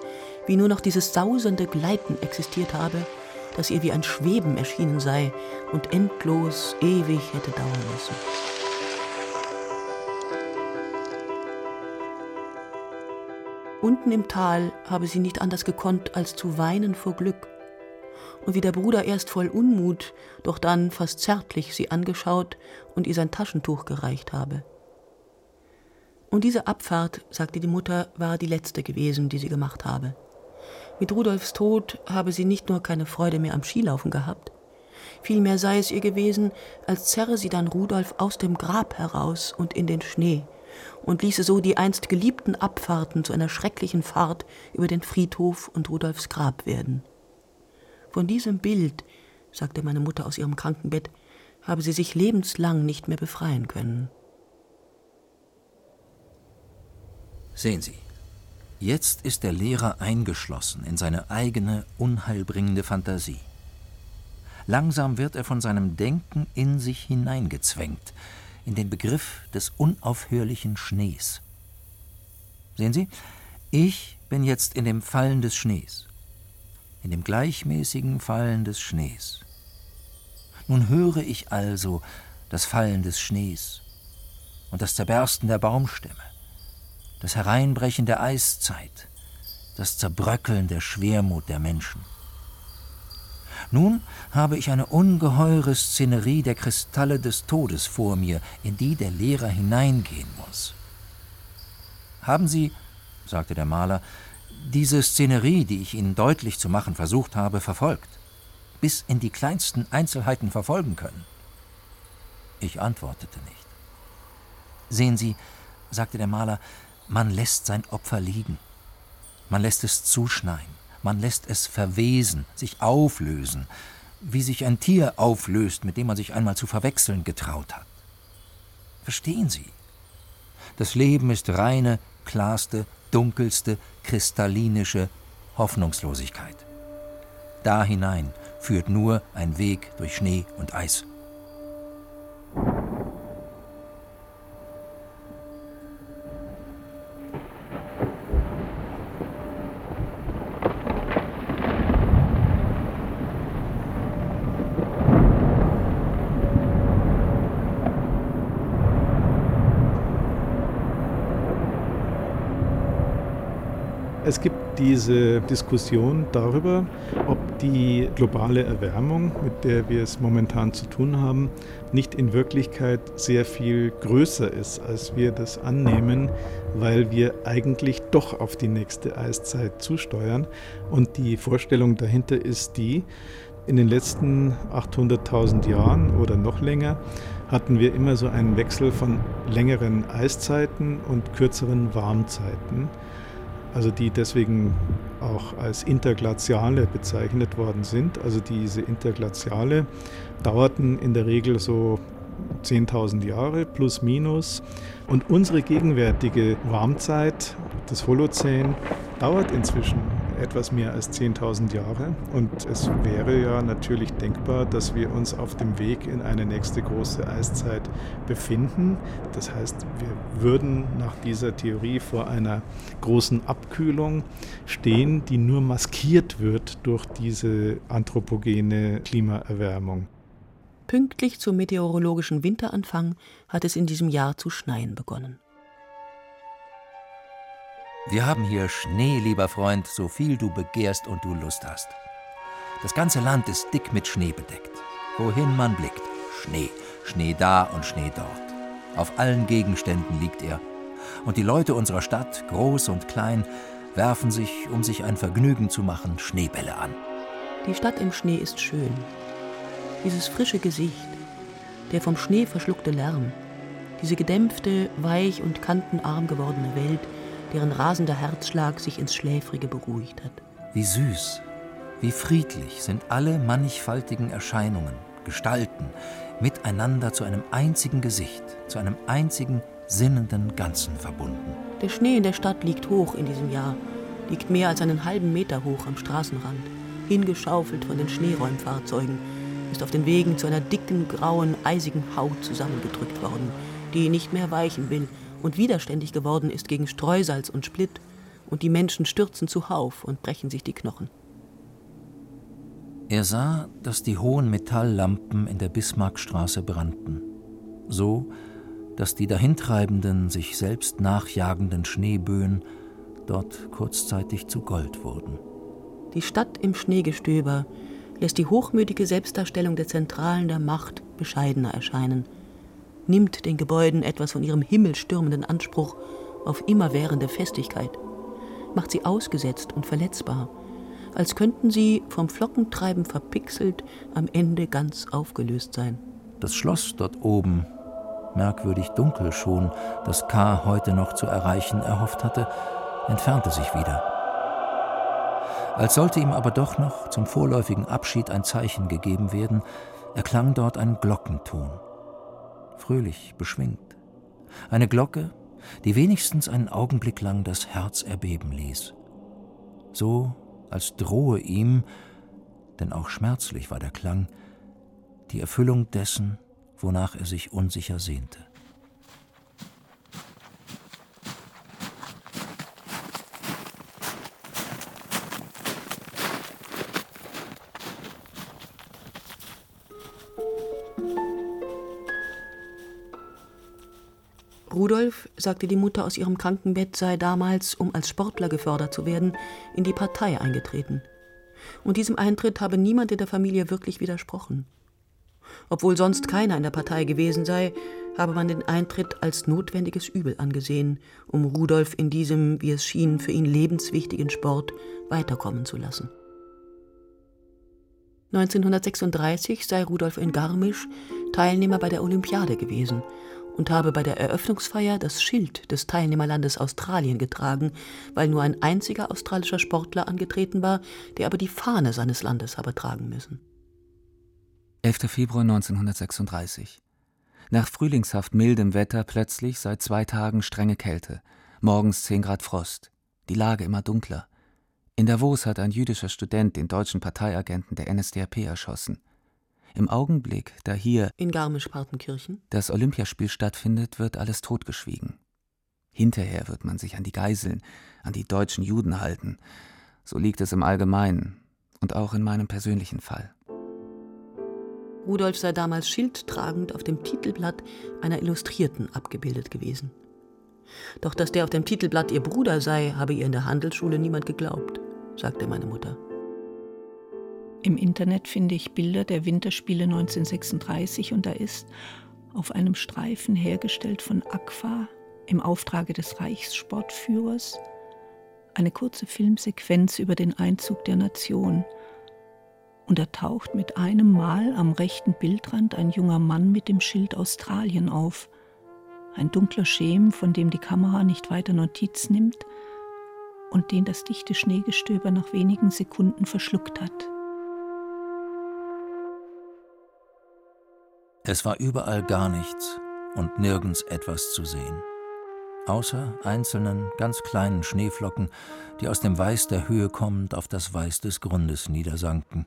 wie nur noch dieses sausende Gleiten existiert habe, das ihr wie ein Schweben erschienen sei und endlos ewig hätte dauern müssen. Unten im Tal habe sie nicht anders gekonnt, als zu weinen vor Glück. Und wie der Bruder erst voll Unmut, doch dann fast zärtlich sie angeschaut und ihr sein Taschentuch gereicht habe. Und diese Abfahrt, sagte die Mutter, war die letzte gewesen, die sie gemacht habe. Mit Rudolfs Tod habe sie nicht nur keine Freude mehr am Skilaufen gehabt, vielmehr sei es ihr gewesen, als zerre sie dann Rudolf aus dem Grab heraus und in den Schnee, und ließe so die einst geliebten Abfahrten zu einer schrecklichen Fahrt über den Friedhof und Rudolfs Grab werden. Von diesem Bild, sagte meine Mutter aus ihrem Krankenbett, habe sie sich lebenslang nicht mehr befreien können. Sehen Sie, jetzt ist der Lehrer eingeschlossen in seine eigene unheilbringende Fantasie. Langsam wird er von seinem Denken in sich hineingezwängt, in den Begriff des unaufhörlichen Schnees. Sehen Sie, ich bin jetzt in dem Fallen des Schnees, in dem gleichmäßigen Fallen des Schnees. Nun höre ich also das Fallen des Schnees und das Zerbersten der Baumstämme, das Hereinbrechen der Eiszeit, das Zerbröckeln der Schwermut der Menschen. Nun habe ich eine ungeheure Szenerie der Kristalle des Todes vor mir, in die der Lehrer hineingehen muss. Haben Sie, sagte der Maler, diese Szenerie, die ich Ihnen deutlich zu machen versucht habe, verfolgt, bis in die kleinsten Einzelheiten verfolgen können? Ich antwortete nicht. Sehen Sie, sagte der Maler, man lässt sein Opfer liegen. Man lässt es zuschneien. Man lässt es verwesen, sich auflösen, wie sich ein Tier auflöst, mit dem man sich einmal zu verwechseln getraut hat. Verstehen Sie? Das Leben ist reine, klarste, dunkelste, kristallinische Hoffnungslosigkeit. Da hinein führt nur ein Weg durch Schnee und Eis. Es gibt diese Diskussion darüber, ob die globale Erwärmung, mit der wir es momentan zu tun haben, nicht in Wirklichkeit sehr viel größer ist, als wir das annehmen, weil wir eigentlich doch auf die nächste Eiszeit zusteuern. Und die Vorstellung dahinter ist die, in den letzten 800.000 Jahren oder noch länger hatten wir immer so einen Wechsel von längeren Eiszeiten und kürzeren Warmzeiten also die deswegen auch als Interglaziale bezeichnet worden sind. Also diese Interglaziale dauerten in der Regel so 10.000 Jahre plus minus. Und unsere gegenwärtige Warmzeit, das Holozän, dauert inzwischen etwas mehr als 10.000 Jahre. Und es wäre ja natürlich denkbar, dass wir uns auf dem Weg in eine nächste große Eiszeit befinden. Das heißt, wir würden nach dieser Theorie vor einer großen Abkühlung stehen, die nur maskiert wird durch diese anthropogene Klimaerwärmung. Pünktlich zum meteorologischen Winteranfang hat es in diesem Jahr zu schneien begonnen. Wir haben hier Schnee, lieber Freund, so viel du begehrst und du Lust hast. Das ganze Land ist dick mit Schnee bedeckt. Wohin man blickt, Schnee, Schnee da und Schnee dort. Auf allen Gegenständen liegt er. Und die Leute unserer Stadt, groß und klein, werfen sich, um sich ein Vergnügen zu machen, Schneebälle an. Die Stadt im Schnee ist schön. Dieses frische Gesicht, der vom Schnee verschluckte Lärm, diese gedämpfte, weich und kantenarm gewordene Welt, deren rasender Herzschlag sich ins Schläfrige beruhigt hat. Wie süß, wie friedlich sind alle mannigfaltigen Erscheinungen, Gestalten miteinander zu einem einzigen Gesicht, zu einem einzigen sinnenden Ganzen verbunden. Der Schnee in der Stadt liegt hoch in diesem Jahr, liegt mehr als einen halben Meter hoch am Straßenrand, hingeschaufelt von den Schneeräumfahrzeugen, ist auf den Wegen zu einer dicken, grauen, eisigen Haut zusammengedrückt worden, die nicht mehr weichen will und widerständig geworden ist gegen Streusalz und Splitt, und die Menschen stürzen zuhauf und brechen sich die Knochen. Er sah, dass die hohen Metalllampen in der Bismarckstraße brannten, so dass die dahintreibenden, sich selbst nachjagenden Schneeböen dort kurzzeitig zu Gold wurden. Die Stadt im Schneegestöber lässt die hochmütige Selbstdarstellung der Zentralen der Macht bescheidener erscheinen – nimmt den Gebäuden etwas von ihrem himmelstürmenden Anspruch auf immerwährende Festigkeit, macht sie ausgesetzt und verletzbar, als könnten sie vom Flockentreiben verpixelt am Ende ganz aufgelöst sein. Das Schloss dort oben, merkwürdig dunkel schon, das K. heute noch zu erreichen erhofft hatte, entfernte sich wieder. Als sollte ihm aber doch noch zum vorläufigen Abschied ein Zeichen gegeben werden, erklang dort ein Glockenton fröhlich, beschwingt. Eine Glocke, die wenigstens einen Augenblick lang das Herz erbeben ließ. So, als drohe ihm, denn auch schmerzlich war der Klang, die Erfüllung dessen, wonach er sich unsicher sehnte. Rudolf, sagte die Mutter aus ihrem Krankenbett, sei damals, um als Sportler gefördert zu werden, in die Partei eingetreten. Und diesem Eintritt habe niemand in der Familie wirklich widersprochen. Obwohl sonst keiner in der Partei gewesen sei, habe man den Eintritt als notwendiges Übel angesehen, um Rudolf in diesem, wie es schien, für ihn lebenswichtigen Sport weiterkommen zu lassen. 1936 sei Rudolf in Garmisch Teilnehmer bei der Olympiade gewesen und habe bei der Eröffnungsfeier das Schild des Teilnehmerlandes Australien getragen, weil nur ein einziger australischer Sportler angetreten war, der aber die Fahne seines Landes habe tragen müssen. 11. Februar 1936. Nach frühlingshaft mildem Wetter plötzlich seit zwei Tagen strenge Kälte, morgens 10 Grad Frost, die Lage immer dunkler. In Davos hat ein jüdischer Student den deutschen Parteiagenten der NSDAP erschossen. Im Augenblick, da hier in Garmisch-Partenkirchen das Olympiaspiel stattfindet, wird alles totgeschwiegen. Hinterher wird man sich an die Geiseln, an die deutschen Juden halten. So liegt es im Allgemeinen und auch in meinem persönlichen Fall. Rudolf sei damals schildtragend auf dem Titelblatt einer Illustrierten abgebildet gewesen. Doch dass der auf dem Titelblatt ihr Bruder sei, habe ihr in der Handelsschule niemand geglaubt, sagte meine Mutter. Im Internet finde ich Bilder der Winterspiele 1936 und da ist auf einem Streifen hergestellt von Aqua im Auftrage des Reichssportführers eine kurze Filmsequenz über den Einzug der Nation. Und da taucht mit einem Mal am rechten Bildrand ein junger Mann mit dem Schild Australien auf. Ein dunkler Schemen, von dem die Kamera nicht weiter Notiz nimmt und den das dichte Schneegestöber nach wenigen Sekunden verschluckt hat. Es war überall gar nichts und nirgends etwas zu sehen. Außer einzelnen, ganz kleinen Schneeflocken, die aus dem Weiß der Höhe kommend auf das Weiß des Grundes niedersanken.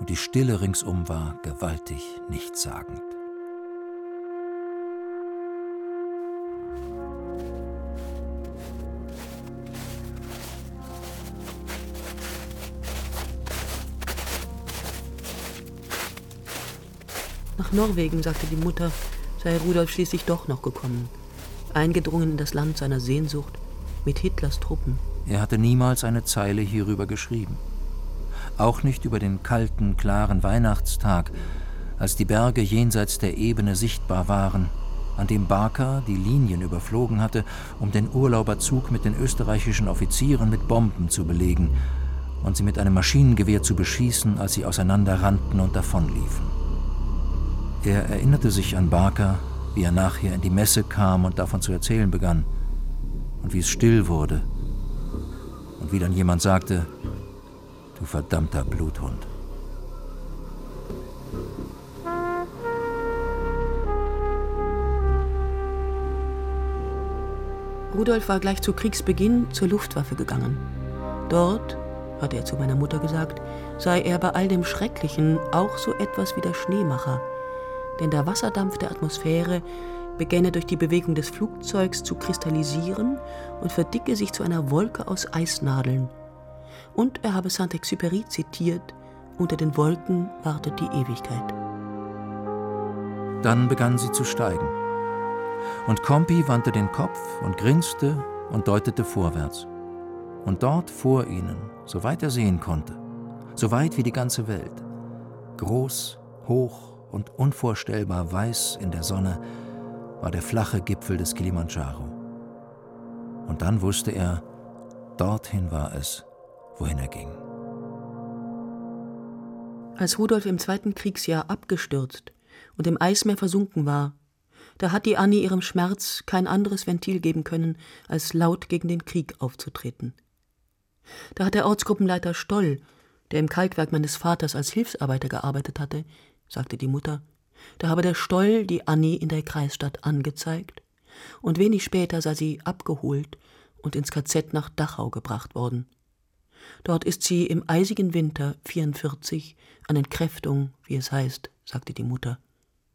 Und die Stille ringsum war gewaltig nichtssagend. Norwegen, sagte die Mutter, sei Rudolf schließlich doch noch gekommen. Eingedrungen in das Land seiner Sehnsucht, mit Hitlers Truppen. Er hatte niemals eine Zeile hierüber geschrieben. Auch nicht über den kalten, klaren Weihnachtstag, als die Berge jenseits der Ebene sichtbar waren, an dem Barker die Linien überflogen hatte, um den Urlauberzug mit den österreichischen Offizieren mit Bomben zu belegen und sie mit einem Maschinengewehr zu beschießen, als sie auseinanderrannten und davonliefen. Er erinnerte sich an Barker, wie er nachher in die Messe kam und davon zu erzählen begann. Und wie es still wurde. Und wie dann jemand sagte, du verdammter Bluthund. Rudolf war gleich zu Kriegsbeginn zur Luftwaffe gegangen. Dort, hatte er zu meiner Mutter gesagt, sei er bei all dem Schrecklichen auch so etwas wie der Schneemacher – denn der Wasserdampf der Atmosphäre begänne durch die Bewegung des Flugzeugs zu kristallisieren und verdicke sich zu einer Wolke aus Eisnadeln. Und er habe Saint-Exupéry zitiert: Unter den Wolken wartet die Ewigkeit. Dann begann sie zu steigen. Und Compi wandte den Kopf und grinste und deutete vorwärts. Und dort vor ihnen, soweit er sehen konnte, so weit wie die ganze Welt, groß, hoch und unvorstellbar weiß in der Sonne war der flache Gipfel des Kilimanjaro. Und dann wusste er, dorthin war es, wohin er ging. Als Rudolf im zweiten Kriegsjahr abgestürzt und im Eismeer versunken war, da hat die Annie ihrem Schmerz kein anderes Ventil geben können, als laut gegen den Krieg aufzutreten. Da hat der Ortsgruppenleiter Stoll, der im Kalkwerk meines Vaters als Hilfsarbeiter gearbeitet hatte, sagte die Mutter, da habe der Stoll die Annie in der Kreisstadt angezeigt, und wenig später sei sie abgeholt und ins KZ nach Dachau gebracht worden. Dort ist sie im eisigen Winter 44 an Entkräftung, wie es heißt, sagte die Mutter,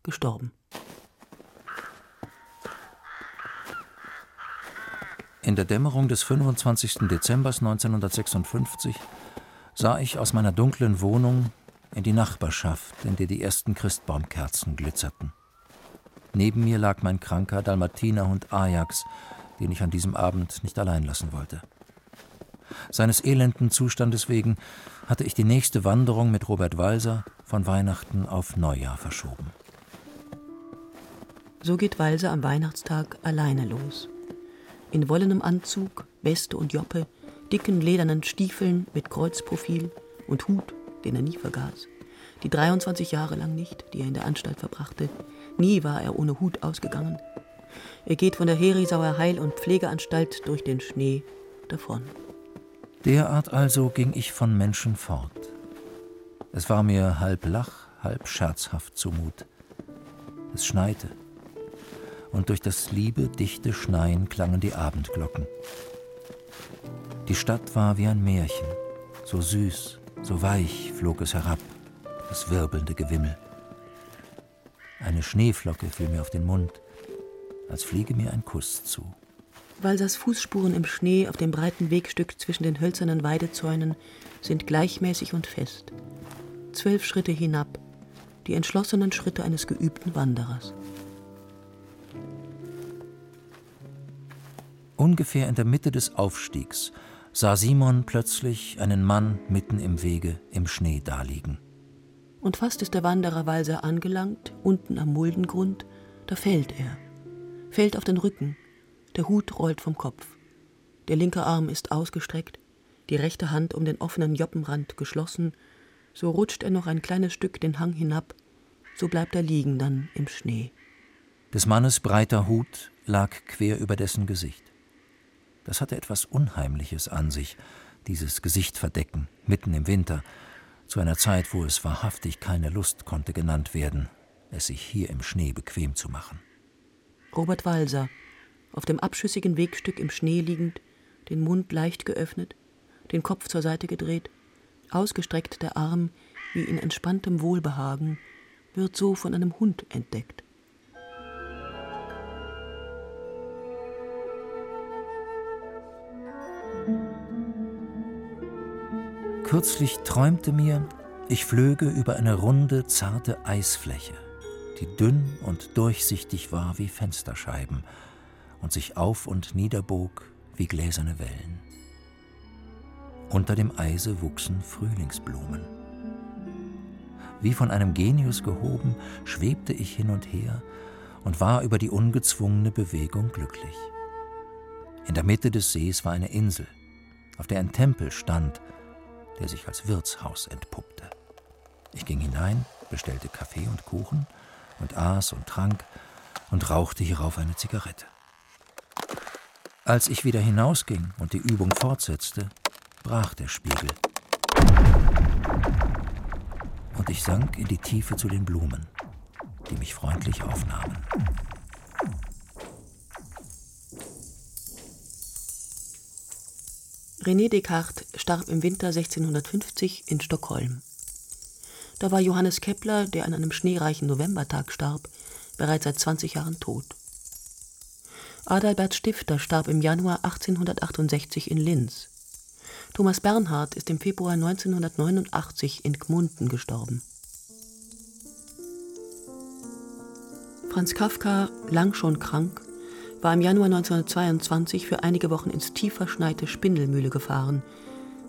gestorben. In der Dämmerung des 25. Dezember 1956 sah ich aus meiner dunklen Wohnung in die Nachbarschaft, in der die ersten Christbaumkerzen glitzerten. Neben mir lag mein kranker Dalmatinerhund Ajax, den ich an diesem Abend nicht allein lassen wollte. Seines elenden Zustandes wegen hatte ich die nächste Wanderung mit Robert Walser von Weihnachten auf Neujahr verschoben. So geht Walser am Weihnachtstag alleine los. In wollenem Anzug, Weste und Joppe, dicken ledernen Stiefeln mit Kreuzprofil und Hut den er nie vergaß. Die 23 Jahre lang nicht, die er in der Anstalt verbrachte. Nie war er ohne Hut ausgegangen. Er geht von der Herisauer Heil- und Pflegeanstalt durch den Schnee davon. Derart also ging ich von Menschen fort. Es war mir halb lach, halb scherzhaft zumut. Es schneite, und durch das liebe, dichte Schneien klangen die Abendglocken. Die Stadt war wie ein Märchen, so süß, so weich flog es herab, das wirbelnde Gewimmel. Eine Schneeflocke fiel mir auf den Mund, als fliege mir ein Kuss zu. Walsers Fußspuren im Schnee auf dem breiten Wegstück zwischen den hölzernen Weidezäunen sind gleichmäßig und fest. Zwölf Schritte hinab, die entschlossenen Schritte eines geübten Wanderers. Ungefähr in der Mitte des Aufstiegs sah Simon plötzlich einen Mann mitten im Wege im Schnee daliegen. Und fast ist der Wanderer Walser angelangt, unten am Muldengrund, da fällt er. Fällt auf den Rücken, der Hut rollt vom Kopf. Der linke Arm ist ausgestreckt, die rechte Hand um den offenen Joppenrand geschlossen, so rutscht er noch ein kleines Stück den Hang hinab, so bleibt er liegen dann im Schnee. Des Mannes breiter Hut lag quer über dessen Gesicht. Das hatte etwas Unheimliches an sich, dieses Gesicht verdecken, mitten im Winter, zu einer Zeit, wo es wahrhaftig keine Lust konnte genannt werden, es sich hier im Schnee bequem zu machen. Robert Walser, auf dem abschüssigen Wegstück im Schnee liegend, den Mund leicht geöffnet, den Kopf zur Seite gedreht, ausgestreckt der Arm wie in entspanntem Wohlbehagen, wird so von einem Hund entdeckt. Kürzlich träumte mir, ich flöge über eine runde, zarte Eisfläche, die dünn und durchsichtig war wie Fensterscheiben und sich auf und niederbog wie gläserne Wellen. Unter dem Eise wuchsen Frühlingsblumen. Wie von einem Genius gehoben, schwebte ich hin und her und war über die ungezwungene Bewegung glücklich. In der Mitte des Sees war eine Insel, auf der ein Tempel stand, der sich als Wirtshaus entpuppte. Ich ging hinein, bestellte Kaffee und Kuchen und aß und trank und rauchte hierauf eine Zigarette. Als ich wieder hinausging und die Übung fortsetzte, brach der Spiegel. Und ich sank in die Tiefe zu den Blumen, die mich freundlich aufnahmen. René Descartes starb im Winter 1650 in Stockholm. Da war Johannes Kepler, der an einem schneereichen Novembertag starb, bereits seit 20 Jahren tot. Adalbert Stifter starb im Januar 1868 in Linz. Thomas Bernhard ist im Februar 1989 in Gmunden gestorben. Franz Kafka, lang schon krank, war im Januar 1922 für einige Wochen ins tief verschneite Spindelmühle gefahren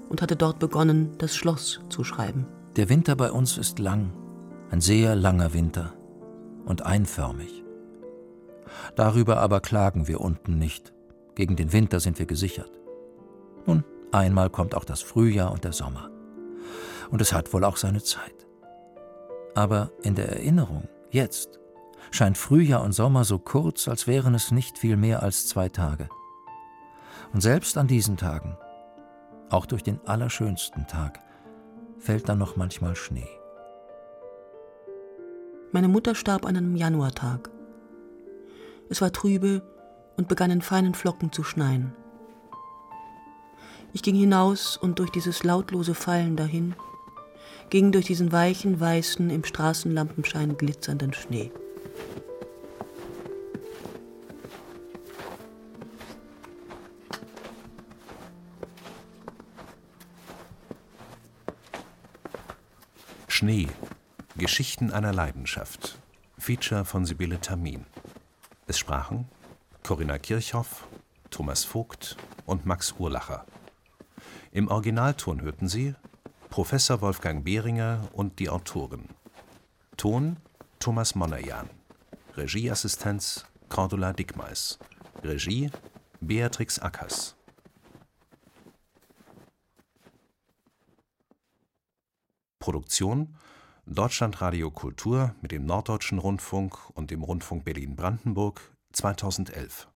und hatte dort begonnen, das Schloss zu schreiben. Der Winter bei uns ist lang, ein sehr langer Winter und einförmig. Darüber aber klagen wir unten nicht. Gegen den Winter sind wir gesichert. Nun, einmal kommt auch das Frühjahr und der Sommer. Und es hat wohl auch seine Zeit. Aber in der Erinnerung, jetzt, scheint Frühjahr und Sommer so kurz, als wären es nicht viel mehr als zwei Tage. Und selbst an diesen Tagen, auch durch den allerschönsten Tag, fällt dann noch manchmal Schnee. Meine Mutter starb an einem Januartag. Es war trübe und begann in feinen Flocken zu schneien. Ich ging hinaus und durch dieses lautlose Fallen dahin, ging durch diesen weichen, weißen, im Straßenlampenschein glitzernden Schnee. Schnee. Geschichten einer Leidenschaft. Feature von Sibylle Tamin. Es sprachen Corinna Kirchhoff, Thomas Vogt und Max Urlacher. Im Originalton hörten Sie Professor Wolfgang Behringer und die Autoren. Ton Thomas Monnerjan. Regieassistenz Cordula Dickmeis. Regie Beatrix Ackers. Produktion Deutschlandradio Kultur mit dem Norddeutschen Rundfunk und dem Rundfunk Berlin-Brandenburg 2011